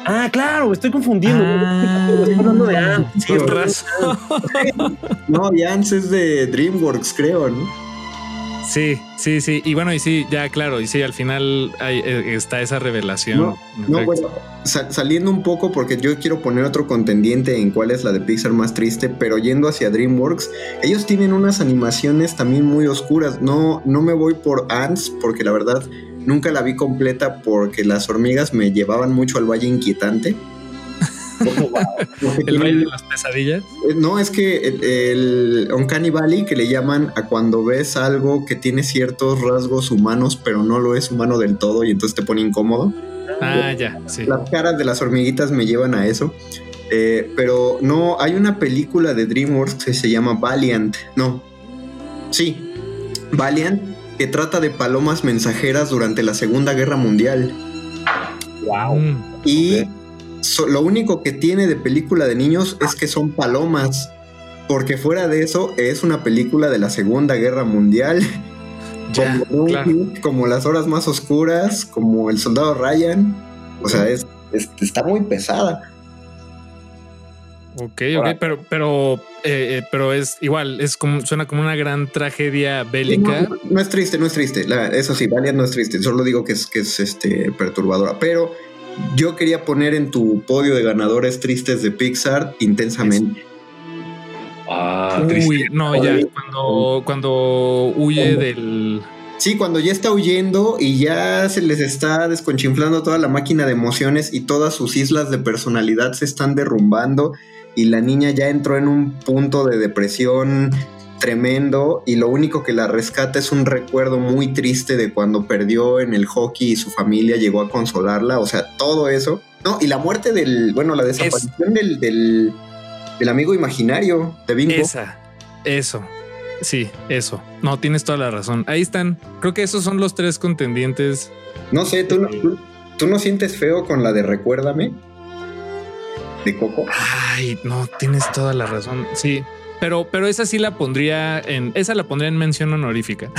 Speaker 4: Ah, claro, me estoy confundiendo.
Speaker 2: Ah,
Speaker 4: estoy hablando de Ant. Sí. *laughs*
Speaker 1: No, y Ants es de DreamWorks, creo, ¿no?
Speaker 2: Sí, sí, sí. Y bueno, y sí, ya claro, y sí, al final hay, eh, está esa revelación.
Speaker 1: No, No, bueno, saliendo un poco porque yo quiero poner otro contendiente en cuál es la de Pixar más triste, pero yendo hacia DreamWorks, ellos tienen unas animaciones también muy oscuras. No, no me voy por Ants porque la verdad nunca la vi completa porque las hormigas me llevaban mucho al Valle Inquietante. *laughs*
Speaker 2: El baile de las pesadillas.
Speaker 1: eh, No, es que el, el Uncanny Valley que le llaman a cuando ves algo que tiene ciertos rasgos humanos, pero no lo es humano del todo y entonces te pone incómodo.
Speaker 2: Ah, ya, sí.
Speaker 1: Las caras de las hormiguitas me llevan a eso. Eh, pero no, hay una película de DreamWorks que se llama Valiant. No. Sí. Valiant, que trata de palomas mensajeras durante la Segunda Guerra Mundial.
Speaker 4: Wow.
Speaker 1: Y so- lo único que tiene de película de niños es que son palomas. Porque fuera de eso, es una película de la Segunda Guerra Mundial. *laughs* Como,
Speaker 2: claro.
Speaker 1: como Las Horas Más Oscuras, como El Soldado Ryan. O sea, es, es- está muy pesada.
Speaker 2: Ok, ok, pero, pero, eh, eh, pero es igual, es como, suena como una gran tragedia bélica.
Speaker 1: No, no es triste, no es triste. La- eso sí, Valiant no es triste. Solo digo que es, que es este, perturbadora. Pero yo quería poner en tu podio de ganadores tristes de Pixar intensamente.
Speaker 3: Ah, triste.
Speaker 2: Uy, no, ya, cuando, cuando huye del...
Speaker 1: Sí, cuando ya está huyendo y ya se les está desconchinflando toda la máquina de emociones y todas sus islas de personalidad se están derrumbando y la niña ya entró en un punto de depresión tremendo y lo único que la rescata es un recuerdo muy triste de cuando perdió en el hockey y su familia llegó a consolarla, o sea, todo eso. No, y la muerte del, bueno, la desaparición del, del, del amigo imaginario de Bingo.
Speaker 2: Esa, eso. Sí, eso. No, tienes toda la razón. Ahí están. Creo que esos son los tres contendientes.
Speaker 1: No sé, ¿tú no, tú, tú no sientes feo con la de Recuérdame? De Coco.
Speaker 2: Ay, no, tienes toda la razón. Sí, pero, pero esa sí la pondría en, esa la pondría en mención honorífica.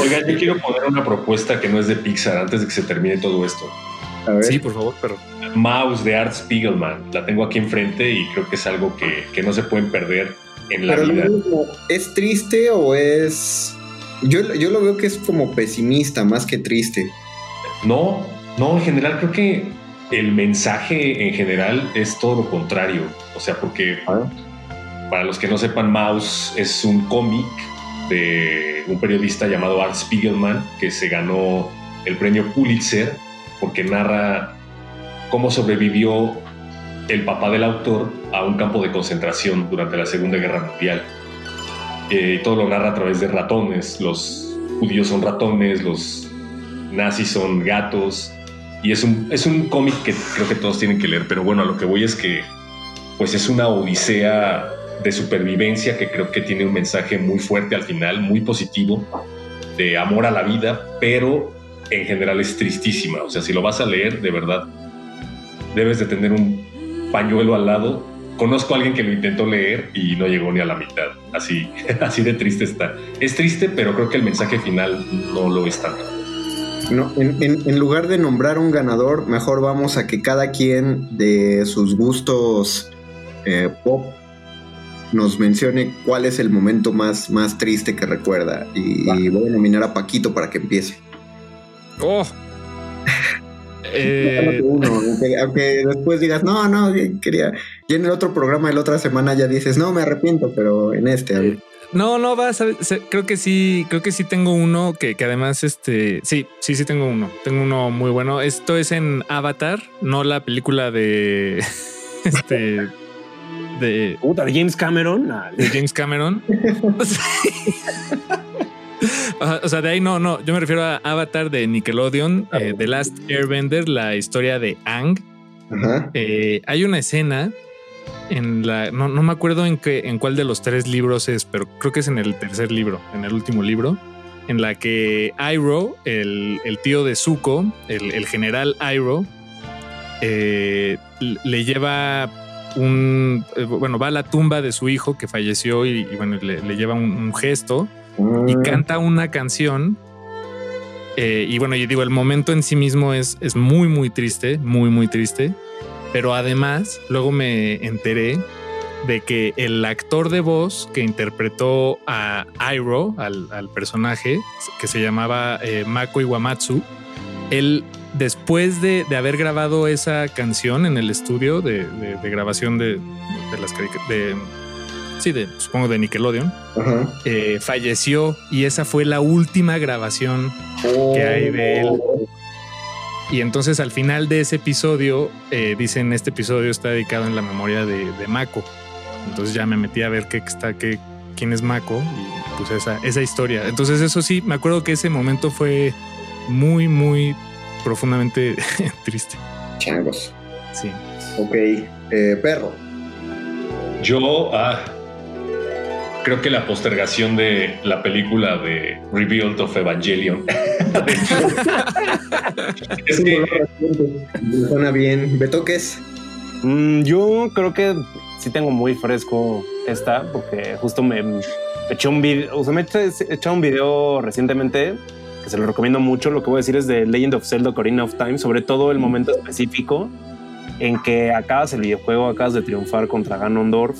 Speaker 3: Oigan, yo quiero poner una propuesta que no es de Pixar antes de que se termine todo esto.
Speaker 1: A ver.
Speaker 2: Sí, por favor, pero
Speaker 3: Mouse de Art Spiegelman. La tengo aquí enfrente y creo que es algo que, que no se pueden perder en la
Speaker 1: Pero
Speaker 3: vida.
Speaker 1: mismo, ¿es triste o es.? Yo, yo lo veo que es como pesimista más que triste.
Speaker 3: No, no, en general creo que el mensaje en general es todo lo contrario. O sea, porque para los que no sepan, Mouse es un cómic de un periodista llamado Art Spiegelman que se ganó el premio Pulitzer porque narra cómo sobrevivió el papá del autor a un campo de concentración durante la Segunda Guerra Mundial. Eh, todo lo narra a través de ratones. Los judíos son ratones, los nazis son gatos. Y es un, es un cómic que creo que todos tienen que leer. Pero bueno, a lo que voy es que pues es una odisea de supervivencia que creo que tiene un mensaje muy fuerte al final, muy positivo, de amor a la vida, pero en general es tristísima. O sea, si lo vas a leer, de verdad, debes de tener un pañuelo al lado. Conozco a alguien que lo intentó leer y no llegó ni a la mitad. Así, *laughs* así de triste está. Es triste, pero creo que el mensaje final no lo es tanto.
Speaker 1: No, en, lugar de nombrar un ganador, mejor vamos a que cada quien de sus gustos eh, pop nos mencione cuál es el momento más, más triste que recuerda. y voy a nominar a Paquito para que empiece.
Speaker 2: Oh. *laughs*
Speaker 1: Eh, aunque, después digas, no, no, quería. Y en el otro programa de la otra semana ya dices, no, me arrepiento, pero en este.
Speaker 2: No, no, vas a creo que sí, creo que sí tengo uno que, además, este, sí, sí, sí tengo uno. Tengo uno muy bueno. Esto es en Avatar, no la película de *laughs* este
Speaker 4: de, James Cameron.
Speaker 2: De James Cameron. *laughs* o sea, de ahí no, no. Yo me refiero a Avatar de Nickelodeon, eh, The Last Airbender, la historia de Ang. Eh, hay una escena en la. No, me acuerdo en, qué, en cuál de los tres libros es, pero creo que es en el tercer libro, en el último libro, en la que Iroh, el, tío de Zuko, el, general Iroh, eh, le lleva un. bueno, va a la tumba de su hijo que falleció y, bueno, le, lleva un gesto y mm. canta una canción. Eh, y bueno, yo digo, el momento en sí mismo es, es muy, muy triste, muy, muy triste. Pero además, luego me enteré de que el actor de voz que interpretó a Iroh, al, personaje que se llamaba eh, Mako Iwamatsu, él después de, haber grabado esa canción en el estudio de, grabación de, las de sí, de, supongo de Nickelodeon, eh, falleció. Y esa fue la última grabación que hay de él. Y entonces al final de ese episodio, eh, dicen, este episodio está dedicado en la memoria de, Mako. Entonces ya me metí a ver qué está, qué, quién es Mako y pues esa, esa historia. Entonces eso sí, me acuerdo que ese momento fue muy, muy profundamente *laughs* triste.
Speaker 1: Changos.
Speaker 2: Sí.
Speaker 1: Ok, eh, perro.
Speaker 3: Yo, ah, creo que la postergación de la película de Rebuild of Evangelion. *laughs*
Speaker 1: es que suena bien. ¿Betoques?
Speaker 4: Mm, yo creo que sí tengo muy fresco esta, porque justo me, eché un video, o sea, me he echado un video recientemente que se lo recomiendo mucho. Lo que voy a decir es de Legend of Zelda Ocarina of Time, sobre todo el momento específico en que acabas el videojuego, acabas de triunfar contra Ganondorf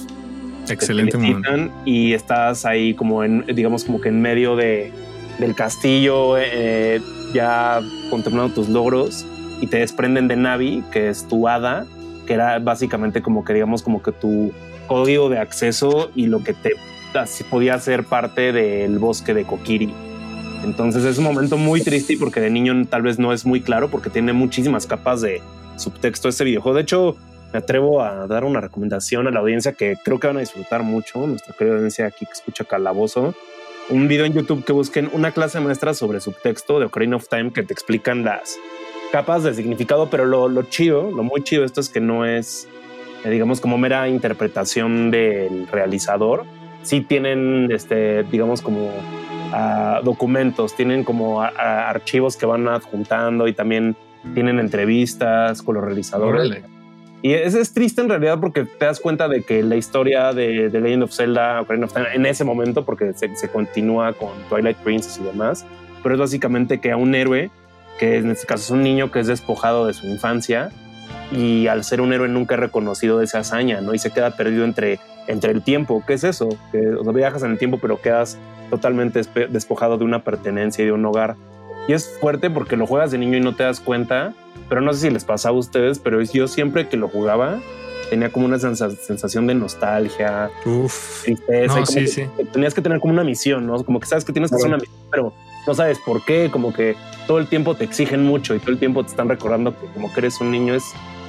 Speaker 2: Excelente momento.
Speaker 4: Y estás ahí como en, digamos, como que en medio de, del castillo, eh, ya contemplando tus logros y te desprenden de Navi, que es tu hada, que era básicamente como que, digamos, como que tu código de acceso y lo que te podía ser parte del bosque de Kokiri. Entonces es un momento muy triste porque de niño tal vez no es muy claro porque tiene muchísimas capas de subtexto este videojuego. De hecho, me atrevo a dar una recomendación a la audiencia que creo que van a disfrutar mucho, nuestra querida audiencia aquí que escucha Calabozo. Un video en YouTube que busquen una clase maestra sobre subtexto de Ocarina of Time que te explican las capas de significado, pero lo, lo chido, lo muy chido esto es que no es, eh, digamos, como mera interpretación del realizador. Sí tienen, este, digamos, como uh, documentos, tienen como archivos que van adjuntando y también tienen entrevistas con los realizadores. Y es, es, triste en realidad porque te das cuenta de que la historia de, The Legend of Zelda Ocarina en ese momento, porque se, continúa con Twilight Princess y demás, pero es básicamente que a un héroe, que en este caso es un niño que es despojado de su infancia y al ser un héroe nunca ha reconocido esa hazaña, ¿no? Y se queda perdido entre, entre el tiempo. ¿Qué es eso? Que o viajas en el tiempo pero quedas totalmente despojado de una pertenencia y de un hogar. Y es fuerte porque lo juegas de niño y no te das cuenta pero no sé si les pasaba a ustedes, pero yo siempre que lo jugaba tenía como una sensación de nostalgia,
Speaker 2: Uf,
Speaker 4: tristeza. sí, sí. Tenías que tener como una misión, ¿no? Como que sabes que tienes que hacer una misión, pero no sabes por qué, como que todo el tiempo te exigen mucho y todo el tiempo te están recordando que como que eres un niño. Es,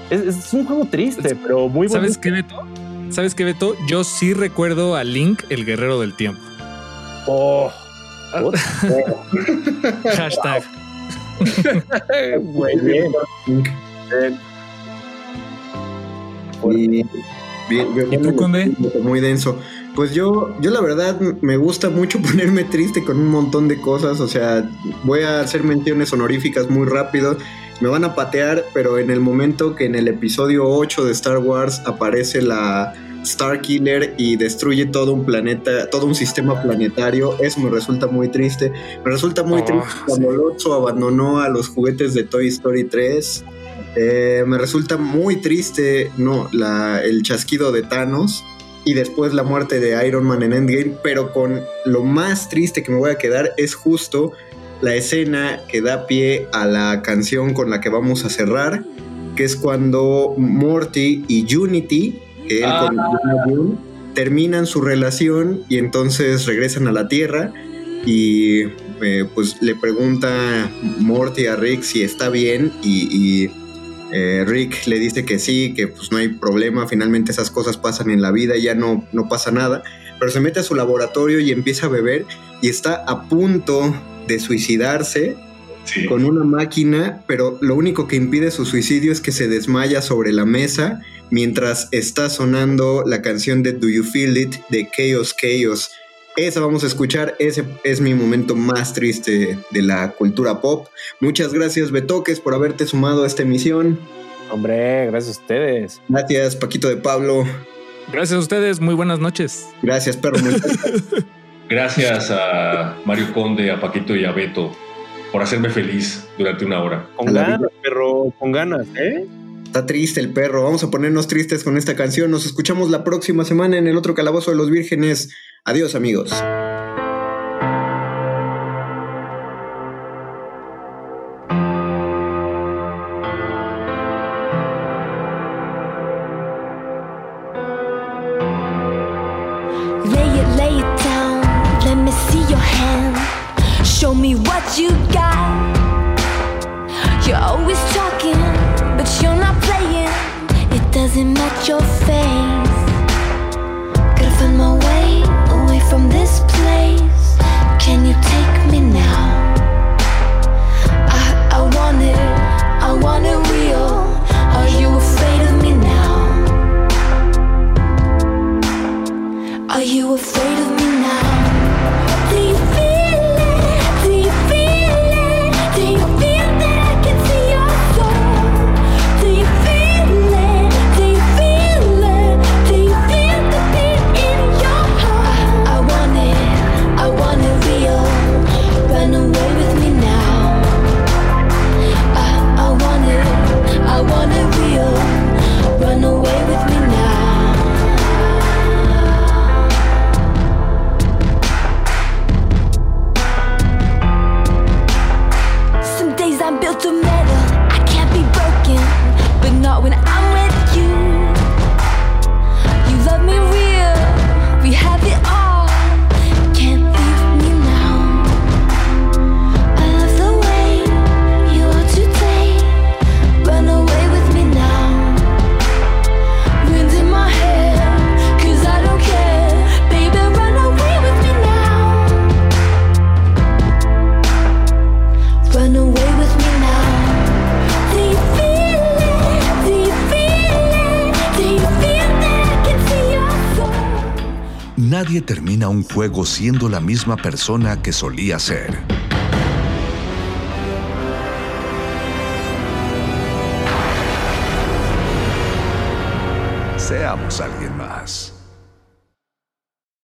Speaker 4: es, es un juego triste, pero muy bueno.
Speaker 2: ¿Sabes qué, Beto? ¿Sabes qué, Beto? Yo sí recuerdo a Link, el guerrero del tiempo.
Speaker 4: Oh. *laughs*
Speaker 2: Hashtag.
Speaker 4: Muy bien.
Speaker 1: Bien, bien,
Speaker 2: ¿Y tú, Conde?
Speaker 1: Muy denso. Pues yo, yo la verdad me gusta mucho *laughs* ponerme triste con un montón de cosas. O sea, voy a hacer menciones honoríficas muy rápido. Me van a patear, pero en el momento que en el episodio 8 de Star Wars aparece la Star Killer y destruye todo un planeta, todo un sistema planetario, eso me resulta muy triste. Me resulta muy
Speaker 2: Oh,
Speaker 1: triste cuando Lotso abandonó a los juguetes de Toy Story 3. Eh, me resulta muy triste no, la, el chasquido de Thanos y después la muerte de Iron Man en Endgame, pero con lo más triste que me voy a quedar es justo la escena que da pie a la canción con la que vamos a cerrar, que es cuando Morty y Unity, él con Jonah June, terminan su relación y entonces regresan a la Tierra y eh, pues le pregunta Morty a Rick si está bien y, y, eh, Rick le dice que sí, que pues no hay problema, finalmente esas cosas pasan en la vida y ya no, no pasa nada, pero se mete a su laboratorio y empieza a beber y está a punto de suicidarse
Speaker 3: Sí.
Speaker 1: con una máquina, pero lo único que impide su suicidio es que se desmaya sobre la mesa mientras está sonando la canción de Do You Feel It de Chaos Chaos. Esa vamos a escuchar, ese es mi momento más triste de la cultura pop. Muchas gracias Betoques por haberte sumado a esta emisión.
Speaker 4: Hombre, gracias a ustedes.
Speaker 1: Gracias Paquito de Pablo.
Speaker 2: Gracias a ustedes. Muy buenas noches.
Speaker 1: Gracias Perro. *laughs*
Speaker 3: Gracias a Mario Conde, a Paquito y a Beto por hacerme feliz durante una hora.
Speaker 4: Con ganas, perro, con ganas, ¿eh?
Speaker 1: Está triste el perro. Vamos a ponernos tristes con esta canción. Nos escuchamos la próxima semana en el otro calabozo de los vírgenes. Adiós amigos.
Speaker 6: something at your face.
Speaker 7: Juego siendo la misma persona que solía ser. Seamos alguien